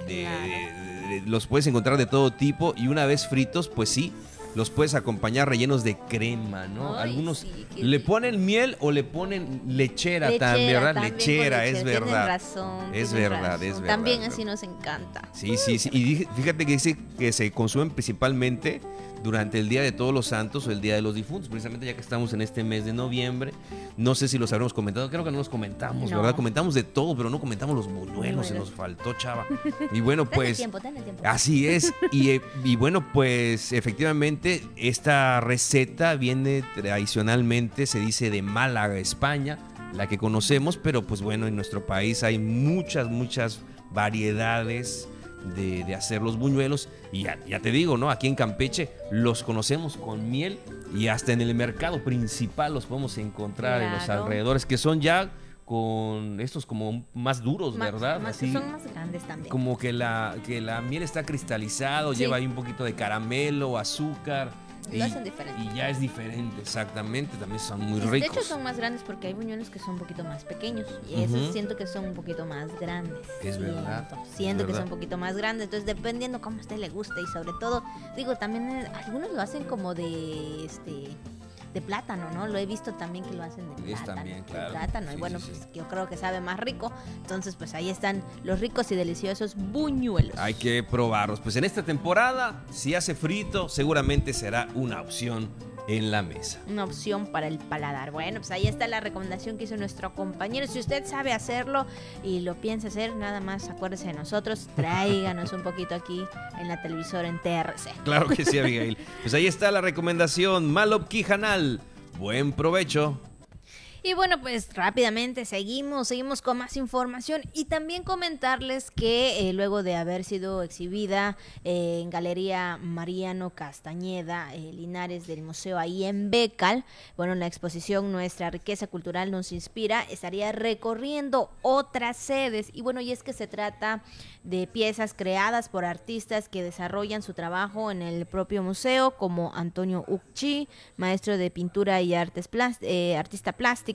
los puedes encontrar de todo tipo y una vez fritos, pues sí, los puedes acompañar rellenos de crema, ¿no? Algunos le ponen miel o le ponen lechera, también, ¿verdad? lechera, es verdad. Razón, es verdad, es verdad. También así nos encanta. Sí, sí, sí. Y fíjate que dice que se consumen principalmente durante el Día de Todos los Santos o el Día de los Difuntos, precisamente ya que estamos en este mes de noviembre. No sé si los habremos comentado, creo que no los comentamos, ¿verdad? Comentamos de todo, pero no comentamos los buñuelos, se nos faltó, chava. *laughs* Y bueno, pues... tiempo, tiempo. Así es. *laughs* Y, eh, y bueno, pues efectivamente esta receta viene tradicionalmente, se dice de Málaga, España, la que conocemos, pero pues bueno, en nuestro país hay muchas, muchas variedades de, hacer los buñuelos. Y ya, te digo, ¿no? Aquí en Campeche los conocemos con miel y hasta en el mercado principal los podemos encontrar en los alrededores, que son ya con estos como más duros, ¿verdad? Así, son más grandes también. Como que la, que la miel está cristalizado, lleva ahí un poquito de caramelo, azúcar y, hacen diferente. Y ya es diferente, exactamente. También son muy ricos. De hecho, son más grandes porque hay buñuelos que son un poquito más pequeños. Y esos siento que son un poquito más grandes. Es verdad. Siento que son un poquito más grandes. Entonces, dependiendo cómo a usted le guste. Y sobre todo, digo, también algunos lo hacen como de este de plátano, ¿no? Lo he visto también que lo hacen de plátano. También, claro. plátano. y bueno, pues yo creo que sabe más rico. Entonces, pues ahí están los ricos y deliciosos buñuelos. Hay que probarlos. Pues en esta temporada, si hace frito, seguramente será una opción en la mesa. Una opción para el paladar. Bueno, pues ahí está la recomendación que hizo nuestro compañero. Si usted sabe hacerlo y lo piensa hacer, nada más acuérdese de nosotros, *laughs* tráiganos un poquito aquí en la televisora en TRC. Claro que sí, Abigail. *laughs* Pues ahí está la recomendación. Malop Kijanal. Buen provecho. Y bueno, pues rápidamente seguimos, seguimos con más información. Y también comentarles que eh, luego de haber sido exhibida eh, en Galería Mariano Castañeda, eh, Linares del Museo ahí en Becal, bueno, la exposición Nuestra riqueza cultural nos inspira, estaría recorriendo otras sedes. Y bueno, y es que se trata de piezas creadas por artistas que desarrollan su trabajo en el propio museo, como Antonio Ucci, maestro de pintura y artes artista plástico,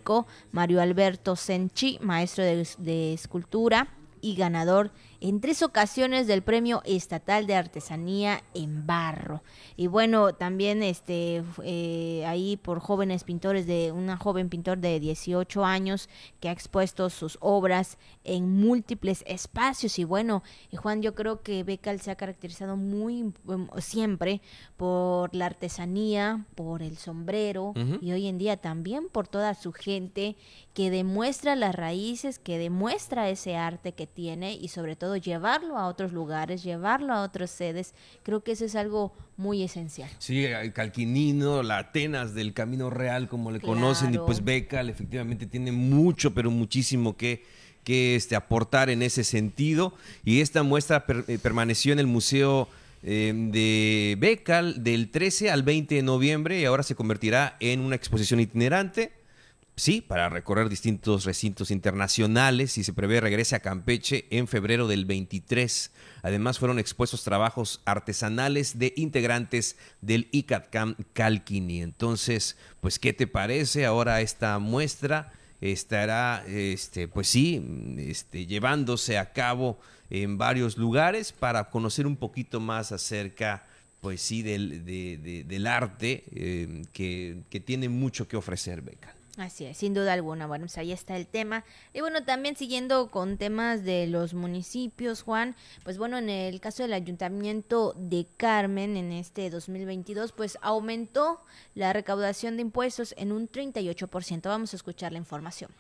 Mario Alberto Senchi, maestro de, escultura y ganador en tres ocasiones del Premio Estatal de Artesanía en Barro. Y bueno, también este eh, ahí por jóvenes pintores de una joven pintor de 18 años que ha expuesto sus obras en múltiples espacios. Y bueno, y Juan, yo creo que Becal se ha caracterizado muy em, siempre por la artesanía, por el sombrero y hoy en día también por toda su gente que demuestra las raíces, que demuestra ese arte que tiene y sobre todo llevarlo a otros lugares, llevarlo a otras sedes. Creo que eso es algo muy esencial. Sí, el Calquinino, la Atenas del Camino Real, como le conocen, y pues Becal efectivamente tiene mucho, pero muchísimo que, que este, aportar en ese sentido. Y esta muestra eh, permaneció en el Museo eh, de Becal del 13 al 20 de noviembre y ahora se convertirá en una exposición itinerante Sí, para recorrer distintos recintos internacionales y se prevé regrese a Campeche en febrero del 23. Además fueron expuestos trabajos artesanales de integrantes del ICATCAM Calquini. Entonces, pues, ¿qué te parece ahora esta muestra? Estará, este, pues sí, este, llevándose a cabo en varios lugares para conocer un poquito más acerca pues sí, del, del arte eh, que, que, tiene mucho que ofrecer Becal. Así es, sin duda alguna. Bueno, pues ahí está el tema. Y bueno, también siguiendo con temas de los municipios, Juan, pues bueno, en el caso del ayuntamiento de Carmen en este 2022, pues aumentó la recaudación de impuestos en un 38%. Vamos a escuchar la información.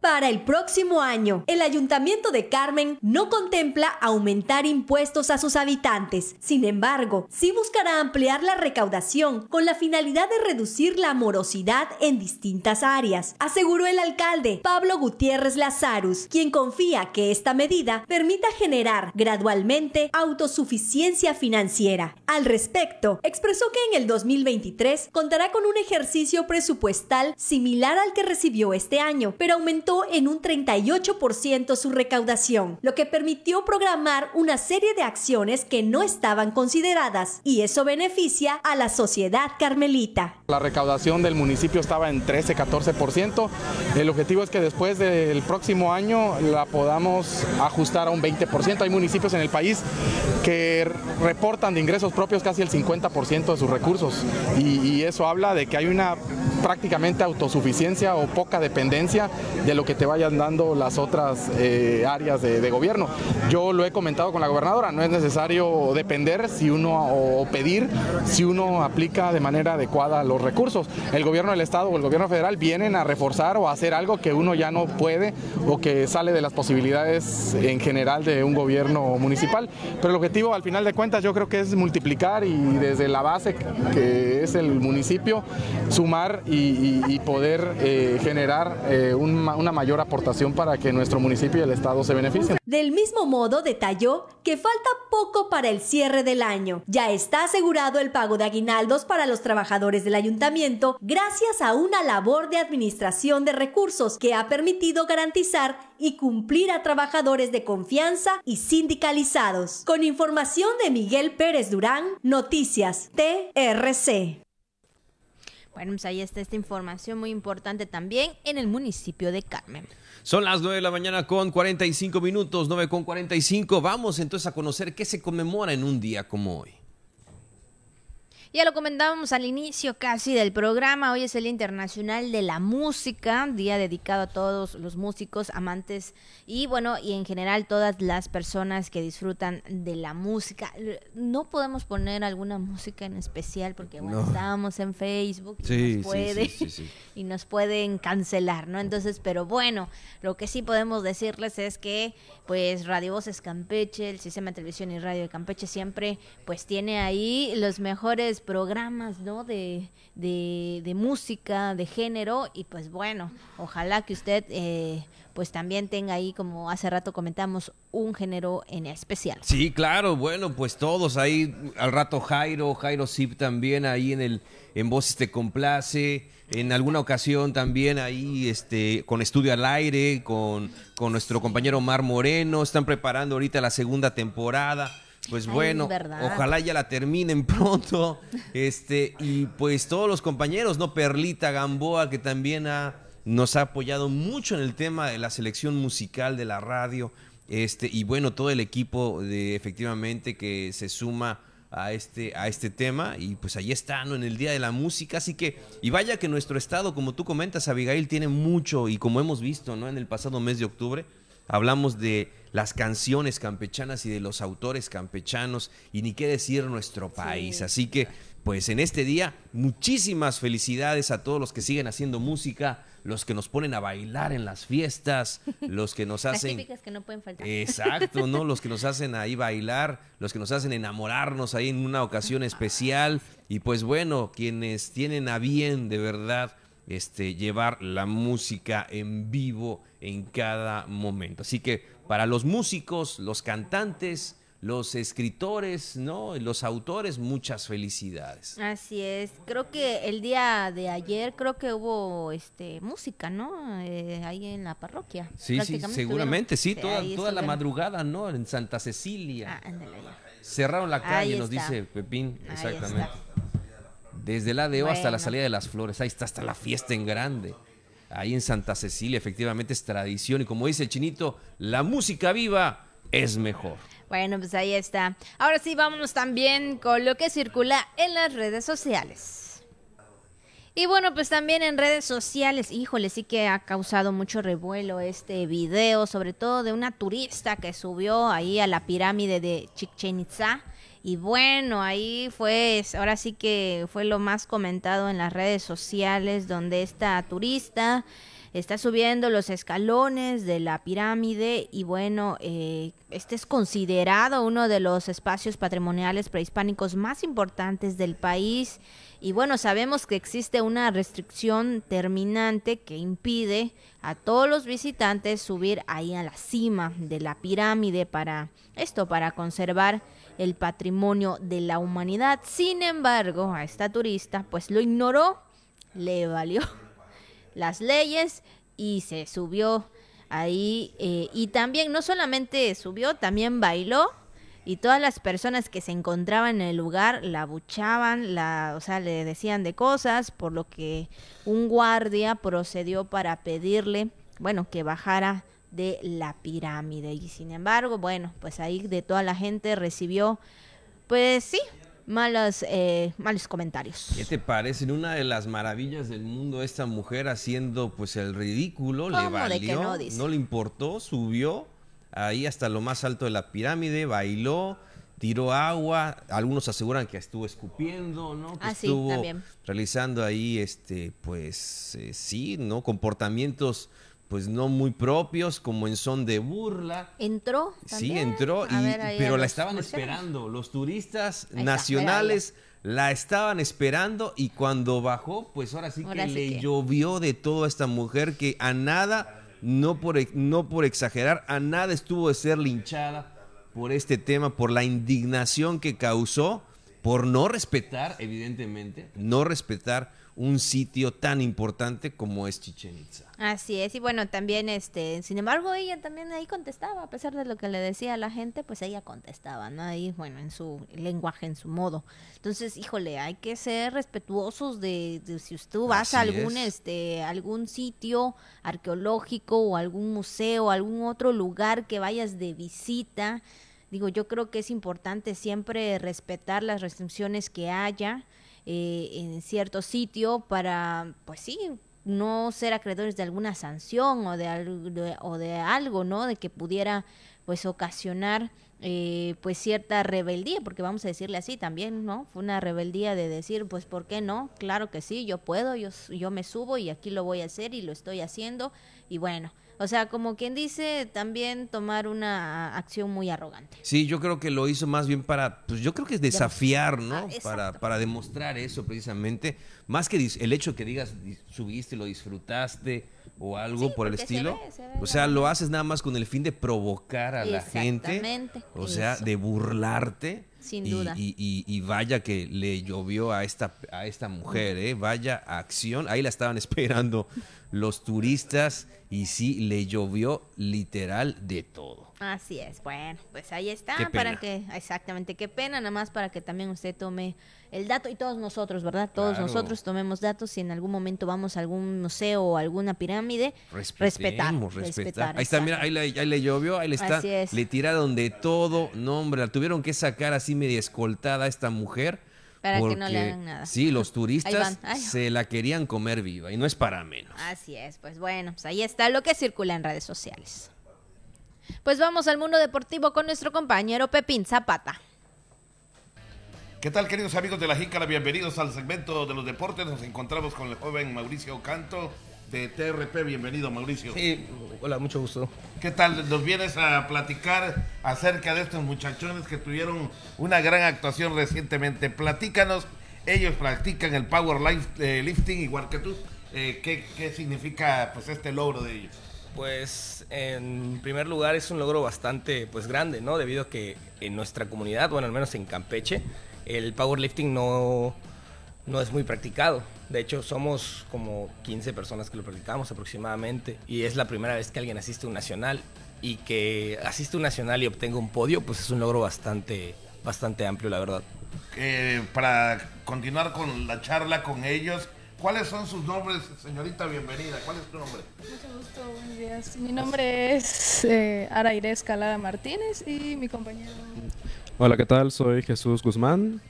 Para el próximo año, el Ayuntamiento de Carmen no contempla aumentar impuestos a sus habitantes. Sin embargo, sí buscará ampliar la recaudación con la finalidad de reducir la morosidad en distintas áreas, aseguró el alcalde Pablo Gutiérrez Lazarus, quien confía que esta medida permita generar gradualmente autosuficiencia financiera. Al respecto, expresó que en el 2023 contará con un ejercicio presupuestal similar al que recibió este año, pero aumentó en un 38% su recaudación, lo que permitió programar una serie de acciones que no estaban consideradas y eso beneficia a la sociedad carmelita. La recaudación del municipio estaba en 13-14%. El objetivo es que después del próximo año la podamos ajustar a un 20%. Hay municipios en el país que reportan de ingresos propios casi el 50% de sus recursos y, y eso habla de que hay una prácticamente autosuficiencia o poca dependencia de lo que te vayan dando las otras eh, áreas de, gobierno. Yo lo he comentado con la gobernadora, no es necesario depender si uno o pedir si uno aplica de manera adecuada los recursos. El gobierno del estado o el gobierno federal vienen a reforzar o hacer algo que uno ya no puede o que sale de las posibilidades en general de un gobierno municipal. Pero el objetivo al final de cuentas yo creo que es multiplicar y desde la base que es el municipio sumar y, poder eh, generar eh, una una mayor aportación para que nuestro municipio y el Estado se beneficien. Del mismo modo, detalló que falta poco para el cierre del año. Ya está asegurado el pago de aguinaldos para los trabajadores del ayuntamiento gracias a una labor de administración de recursos que ha permitido garantizar y cumplir a trabajadores de confianza y sindicalizados. Con información de Miguel Pérez Durán, Noticias TRC. Bueno, pues ahí está esta información muy importante también en el municipio de Carmen. Son las 9 de la mañana con 45 minutos, 9 con 45. Vamos entonces a conocer qué se conmemora en un día como hoy. Ya lo comentábamos al inicio casi del programa, hoy es el Día Internacional de la Música, día dedicado a todos los músicos, amantes y bueno, y en general todas las personas que disfrutan de la música. No podemos poner alguna música en especial porque bueno, estábamos en Facebook y, nos puede, *laughs* y nos pueden cancelar, ¿no? Entonces, pero bueno, lo que sí podemos decirles es que pues Radio Voces Campeche, el sistema de televisión y radio de Campeche siempre pues tiene ahí los mejores programas, ¿no? De, de, música, de género y pues bueno, ojalá que usted eh, pues también tenga ahí, como hace rato comentamos, un género en especial. Sí, claro, bueno, pues todos ahí, al rato Jairo, Jairo Zip también ahí en el en Voces Te Complace, en alguna ocasión también ahí este con Estudio al Aire, con, con nuestro compañero Omar Moreno, están preparando ahorita la segunda temporada pues bueno, ojalá ya la terminen *laughs* pronto. Este, y pues todos los compañeros, ¿no? Perlita Gamboa, que también ha, nos ha apoyado mucho en el tema de la selección musical de la radio. Este, y bueno, todo el equipo de efectivamente que se suma a este, a este tema. Y pues ahí está, ¿no? En el Día de la Música. Así que, y vaya que nuestro estado, como tú comentas, Abigail, tiene mucho, y como hemos visto, ¿no? En el pasado mes de octubre, hablamos de las canciones campechanas y de los autores campechanos y ni qué decir nuestro país. Así que, pues en este día, muchísimas felicidades a todos los que siguen haciendo música, los que nos ponen a bailar en las fiestas, los que nos *laughs* hacen... Las que no pueden faltar. Exacto, ¿no? *laughs* Los que nos hacen ahí bailar, los que nos hacen enamorarnos ahí en una ocasión especial y pues bueno, quienes tienen a bien de verdad este, llevar la música en vivo en cada momento. Así que para los músicos, los cantantes, los escritores, ¿no? Los autores, muchas felicidades. Así es. Creo que el día de ayer creo que hubo este música, ¿no? Eh, ahí en la parroquia. Sí, sí, seguramente, sí, toda, toda la madrugada, ¿no? En Santa Cecilia. Ah, Cerraron la calle, nos dice Pepín, exactamente. Desde la ADO hasta la salida de las flores, ahí está hasta la fiesta en grande ahí en Santa Cecilia, efectivamente es tradición y como dice el chinito, la música viva es mejor. Bueno, pues ahí está. Ahora sí, vámonos también con lo que circula en las redes sociales. Y bueno, pues también en redes sociales, híjole, sí que ha causado mucho revuelo este video, sobre todo de una turista que subió ahí a la pirámide de Chichen Itza y bueno, ahí fue, ahora sí que fue lo más comentado en las redes sociales, donde esta turista está subiendo los escalones de la pirámide y bueno, eh, este es considerado uno de los espacios patrimoniales prehispánicos más importantes del país. Y bueno, sabemos que existe una restricción terminante que impide a todos los visitantes subir ahí a la cima de la pirámide para esto, para conservar el patrimonio de la humanidad. Sin embargo, a esta turista pues lo ignoró, le valió *laughs* las leyes y se subió ahí eh, y también no solamente subió, también bailó y todas las personas que se encontraban en el lugar la buchaban, la, o sea, le decían de cosas, por lo que un guardia procedió para pedirle, bueno, que bajara de la pirámide. Y sin embargo, bueno, pues ahí de toda la gente recibió, pues sí, malos, eh, malos comentarios. ¿Qué te parece? Una de las maravillas del mundo, esta mujer haciendo pues el ridículo, le valió, no, no, le importó, subió ahí hasta lo más alto de la pirámide, bailó, tiró agua, algunos aseguran que estuvo escupiendo, ¿no? Que ah, estuvo realizando ahí, este, pues eh, sí, ¿no? Comportamientos pues no muy propios, como en son de burla. ¿Entró? Sí, entró, pero la estaban esperando. Los turistas nacionales la estaban esperando y cuando bajó, pues ahora sí que le llovió de toda esta mujer que a nada, no por, no por exagerar, a nada estuvo de ser linchada por este tema, por la indignación que causó, por no respetar, evidentemente, no respetar un sitio tan importante como es Chichen Itza. Así es, y bueno, también, este, sin embargo, ella también ahí contestaba, a pesar de lo que le decía a la gente, pues ella contestaba, ¿no? Ahí, bueno, en su lenguaje, en su modo. Entonces, híjole, hay que ser respetuosos de, si tú vas a algún, este, algún sitio arqueológico o algún museo, algún otro lugar que vayas de visita. Digo, yo creo que es importante siempre respetar las restricciones que haya eh, en cierto sitio para, pues sí, no ser acreedores de alguna sanción o de, o de algo, ¿no? De que pudiera pues ocasionar eh, pues cierta rebeldía, porque vamos a decirle así también, ¿no? Fue una rebeldía de decir, pues ¿por qué no? Claro que sí, yo puedo, yo, yo me subo y aquí lo voy a hacer y lo estoy haciendo y bueno, o sea, como quien dice, también tomar una acción muy arrogante. Sí, yo creo que lo hizo más bien para, pues yo creo que es desafiar, ¿no? Ah, para, para demostrar eso precisamente. Más que el hecho que digas, subiste, lo disfrutaste o algo por el estilo. o sea, lo haces nada más con el fin de provocar a la gente. O sea, de burlarte. Sin duda. Y, vaya que le llovió a esta, a esta mujer, ¿eh? Vaya acción. Ahí la estaban *laughs* esperando los turistas y sí, le llovió literal de todo. Así es. Bueno, pues ahí está. Para que, exactamente, qué pena, nada más para que también usted tome el dato y todos nosotros, ¿verdad? Todos nosotros tomemos datos si en algún momento vamos a algún museo o alguna pirámide, respetar, respetar. Ahí está, mira, ahí le, llovió, ahí le está, le tiraron de todo, no hombre, la tuvieron que sacar así media escoltada a esta mujer. Para que no le hagan nada. Sí, los *laughs* turistas se la querían comer viva y no es para menos. Así es, pues bueno, pues ahí está lo que circula en redes sociales. Pues vamos al mundo deportivo con nuestro compañero Pepín Zapata. ¿Qué tal, queridos amigos de la Jícara? Bienvenidos al segmento de los deportes. Nos encontramos con el joven Mauricio Canto de TRP. Bienvenido, Mauricio. Sí, hola, mucho gusto. ¿Qué tal? Nos vienes a platicar acerca de estos muchachones que tuvieron una gran actuación recientemente. Platícanos, ellos practican el Power Life, eh, Lifting igual que tú. Eh, ¿qué, ¿Qué significa pues este logro de ellos? Pues en primer lugar es un logro bastante pues grande, ¿no? Debido a que en nuestra comunidad, bueno, al menos en Campeche, el powerlifting no, no es muy practicado. De hecho, somos como 15 personas que lo practicamos aproximadamente y es la primera vez que alguien asiste a un nacional y que asiste a un nacional y obtenga un podio, pues es un logro bastante, bastante amplio, la verdad. Eh, para continuar con la charla con ellos, ¿cuáles son sus nombres, señorita? Bienvenida. ¿Cuál es tu nombre? Mucho gusto, buenos días. Mi nombre es eh, Araire Escalada Martínez y mi compañero Hola, ¿qué tal? Soy Jesús Guzmán.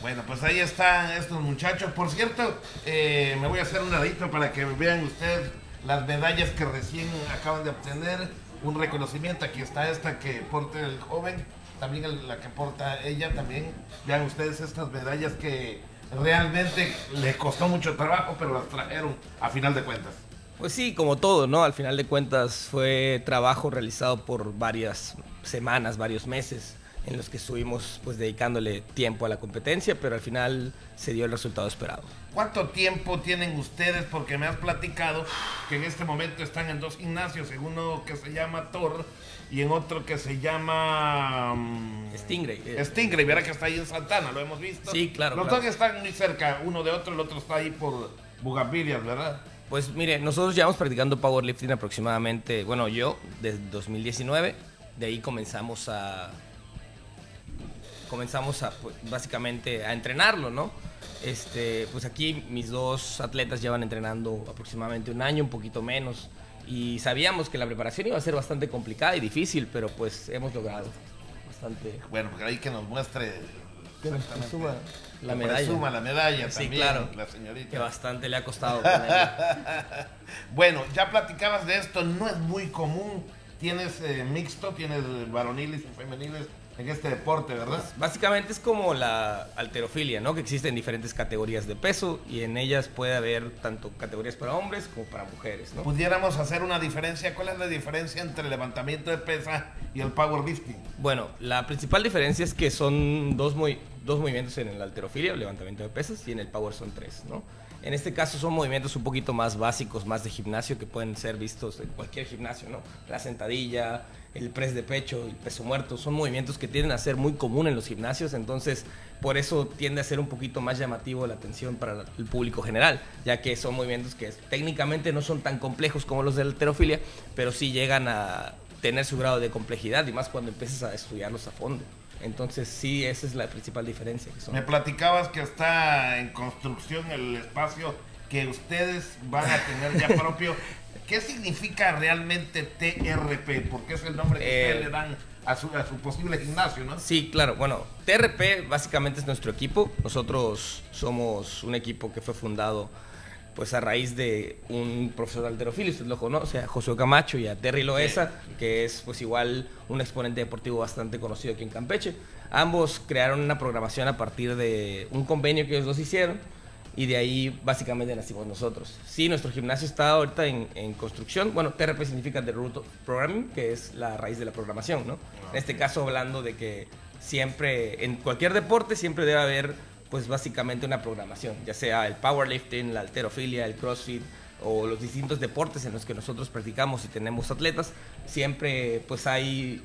Bueno, pues ahí están estos muchachos. Por cierto, eh, me voy a hacer un ladito para que vean ustedes las medallas que recién acaban de obtener. Un reconocimiento, aquí está esta que porta el joven, también la que porta ella, también. Vean ustedes estas medallas que realmente le costó mucho trabajo, pero las trajeron a final de cuentas. Pues sí, como todo, ¿no? Al final de cuentas fue trabajo realizado por varias semanas, varios meses en los que estuvimos pues dedicándole tiempo a la competencia, pero al final se dio el resultado esperado. ¿Cuánto tiempo tienen ustedes? Porque me has platicado que en este momento están en dos gimnasios, en uno que se llama Thor y en otro que se llama um, Stingray. Stingray, verá que está ahí en Santana, lo hemos visto. Sí, claro. Los dos están muy cerca uno de otro, el otro está ahí por Bugambilias, ¿verdad? Pues mire, nosotros llevamos practicando powerlifting aproximadamente, bueno, yo desde 2019, de ahí comenzamos a comenzamos a, pues, básicamente a entrenarlo, ¿no? Este, pues aquí mis dos atletas llevan entrenando aproximadamente un año, un poquito menos, y sabíamos que la preparación iba a ser bastante complicada y difícil, pero pues hemos logrado bastante. Bueno, porque ahí que nos muestre que nos suma la medalla. Suma la medalla sí, también, claro, la señorita. Que bastante le ha costado. *laughs* bueno, ya platicabas de esto, no es muy común. Tienes eh, mixto, tienes varoniles y femeniles en este deporte, ¿verdad? básicamente es como la alterofilia, ¿no? Que existen diferentes categorías de peso y en ellas puede haber tanto categorías para hombres como para mujeres, ¿no? Pudiéramos hacer una diferencia. ¿Cuál es la diferencia entre el levantamiento de pesa y el powerlifting? Bueno, la principal diferencia es que son dos, muy, dos movimientos en el alterofilia, el levantamiento de pesas, y en el power son tres, ¿no? En este caso son movimientos un poquito más básicos, más de gimnasio, que pueden ser vistos en cualquier gimnasio, ¿no? La sentadilla, el press de pecho, el peso muerto, son movimientos que tienden a ser muy común en los gimnasios, entonces por eso tiende a ser un poquito más llamativo la atención para el público general, ya que son movimientos que técnicamente no son tan complejos como los de la alterofilia, pero sí llegan a tener su grado de complejidad y más cuando empiezas a estudiarlos a fondo. Entonces sí, esa es la principal diferencia. Me platicabas que está en construcción el espacio que ustedes van a tener ya propio. *laughs* ¿Qué significa realmente TRP? Porque es el nombre que ustedes Eh, le dan a su, a su posible gimnasio, ¿no? Sí, claro. Bueno, TRP básicamente es nuestro equipo. Nosotros somos un equipo que fue fundado pues a raíz de un profesor de alterofilia, usted lo conoce, a José Camacho y a Terry Loesa, que es pues igual un exponente deportivo bastante conocido aquí en Campeche. Ambos crearon una programación a partir de un convenio que ellos dos hicieron y de ahí básicamente nacimos nosotros. Sí, nuestro gimnasio está ahorita en, en construcción. Bueno, TRP significa The Root of Programming, que es la raíz de la programación, ¿no? En este caso hablando de que siempre, en cualquier deporte, siempre debe haber, pues básicamente una programación, ya sea el powerlifting, la alterofilia, el crossfit o los distintos deportes en los que nosotros practicamos y tenemos atletas, siempre pues hay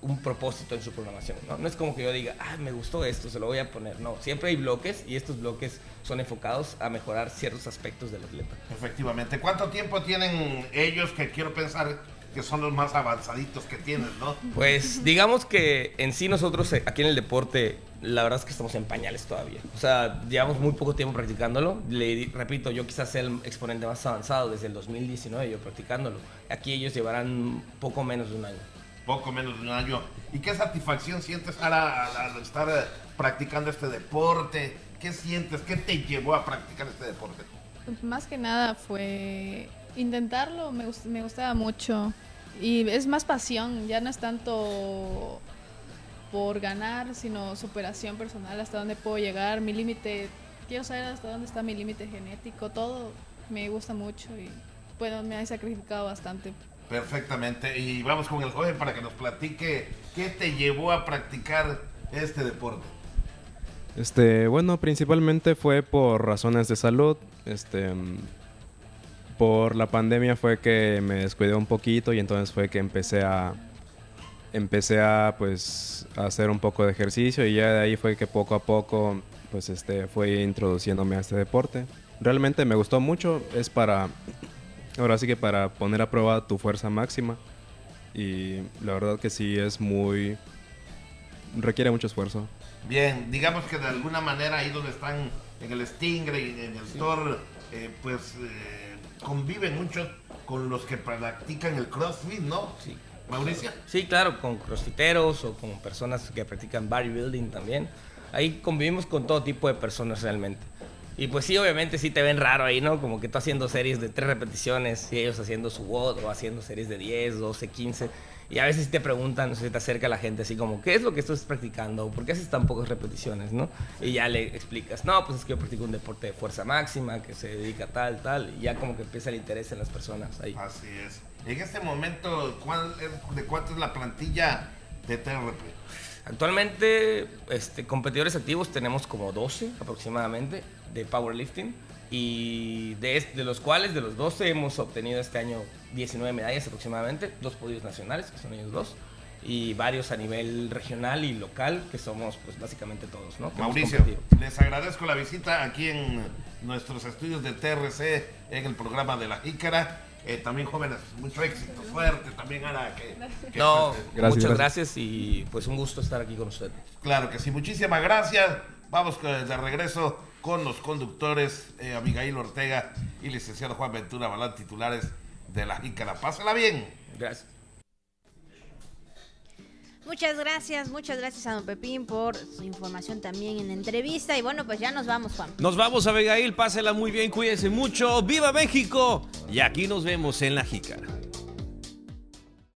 un propósito en su programación, ¿no? No es como que yo diga, ah, me gustó esto, se lo voy a poner. No, siempre hay bloques y estos bloques son enfocados a mejorar ciertos aspectos del atleta. Efectivamente. ¿Cuánto tiempo tienen ellos que quiero pensar que son los más avanzaditos que tienen, no? Pues digamos que en sí nosotros eh, aquí en el deporte, la verdad es que estamos en pañales todavía. O sea, llevamos muy poco tiempo practicándolo. Le repito, yo quizás sea el exponente más avanzado desde el 2019 yo practicándolo. Aquí ellos llevarán poco menos de un año. Poco menos de un año. ¿Y qué satisfacción sientes al, estar eh, practicando este deporte? ¿Qué sientes? ¿Qué te llevó a practicar este deporte? Más que nada fue intentarlo, me, gust- me gustaba mucho. Y es más pasión, ya no es tanto por ganar, sino superación personal, hasta dónde puedo llegar, mi límite, quiero saber hasta dónde está mi límite genético, todo me gusta mucho y bueno, me ha sacrificado bastante. Perfectamente. Y vamos con el joven para que nos platique qué te llevó a practicar este deporte. Este, bueno, principalmente fue por razones de salud. Este, por la pandemia fue que me descuidé un poquito y entonces fue que empecé a empecé a pues a hacer un poco de ejercicio y ya de ahí fue que poco a poco pues este fue introduciéndome a este deporte. Realmente me gustó mucho, es para ahora sí que para poner a prueba tu fuerza máxima y la verdad que sí es muy requiere mucho esfuerzo. Bien, digamos que de alguna manera ahí donde están en el Stingray, en el Thor, eh, pues eh, conviven mucho con los que practican el CrossFit, ¿no? Sí. Mauricio. Sí, claro, con crossfiteros o con personas que practican bodybuilding también. Ahí convivimos con todo tipo de personas realmente. Y pues sí, obviamente sí te ven raro ahí, ¿no? Como que tú haciendo series de tres repeticiones y ellos haciendo su WOD o haciendo series de 10, 12, 15. Y a veces te preguntan, se te acerca la gente así como, ¿qué es lo que estás practicando? ¿Por qué haces tan pocas repeticiones, no? Y ya le explicas, no, pues es que yo practico un deporte de fuerza máxima, que se dedica a tal, tal. Y ya como que empieza el interés en las personas ahí. Así es. En este momento, ¿cuál es- ¿de cuánto es la plantilla de TRP? Actualmente, este, competidores activos tenemos como 12 aproximadamente de powerlifting y de, de los cuales, de los 12, hemos obtenido este año 19 medallas aproximadamente, dos podios nacionales, que son ellos dos, y varios a nivel regional y local, que somos pues básicamente todos, ¿no? Que Mauricio, les agradezco la visita aquí en nuestros estudios de TRC en el programa de La Jícara. Eh, también jóvenes, mucho éxito, suerte también Ana. Que, que, No, Gracias, muchas gracias. gracias y pues un gusto estar aquí con usted. Claro que sí, muchísimas gracias. Vamos de regreso con los conductores eh, Abigail Ortega y licenciado Juan Ventura Balán, titulares de La Jícara. Pásala bien. Gracias. Muchas gracias, muchas gracias a don Pepín por su información también en la entrevista. Y bueno, pues ya nos vamos, Juan. Nos vamos, Abigail. Pásela muy bien, cuídense mucho. ¡Viva México! Y aquí nos vemos en la Jícara.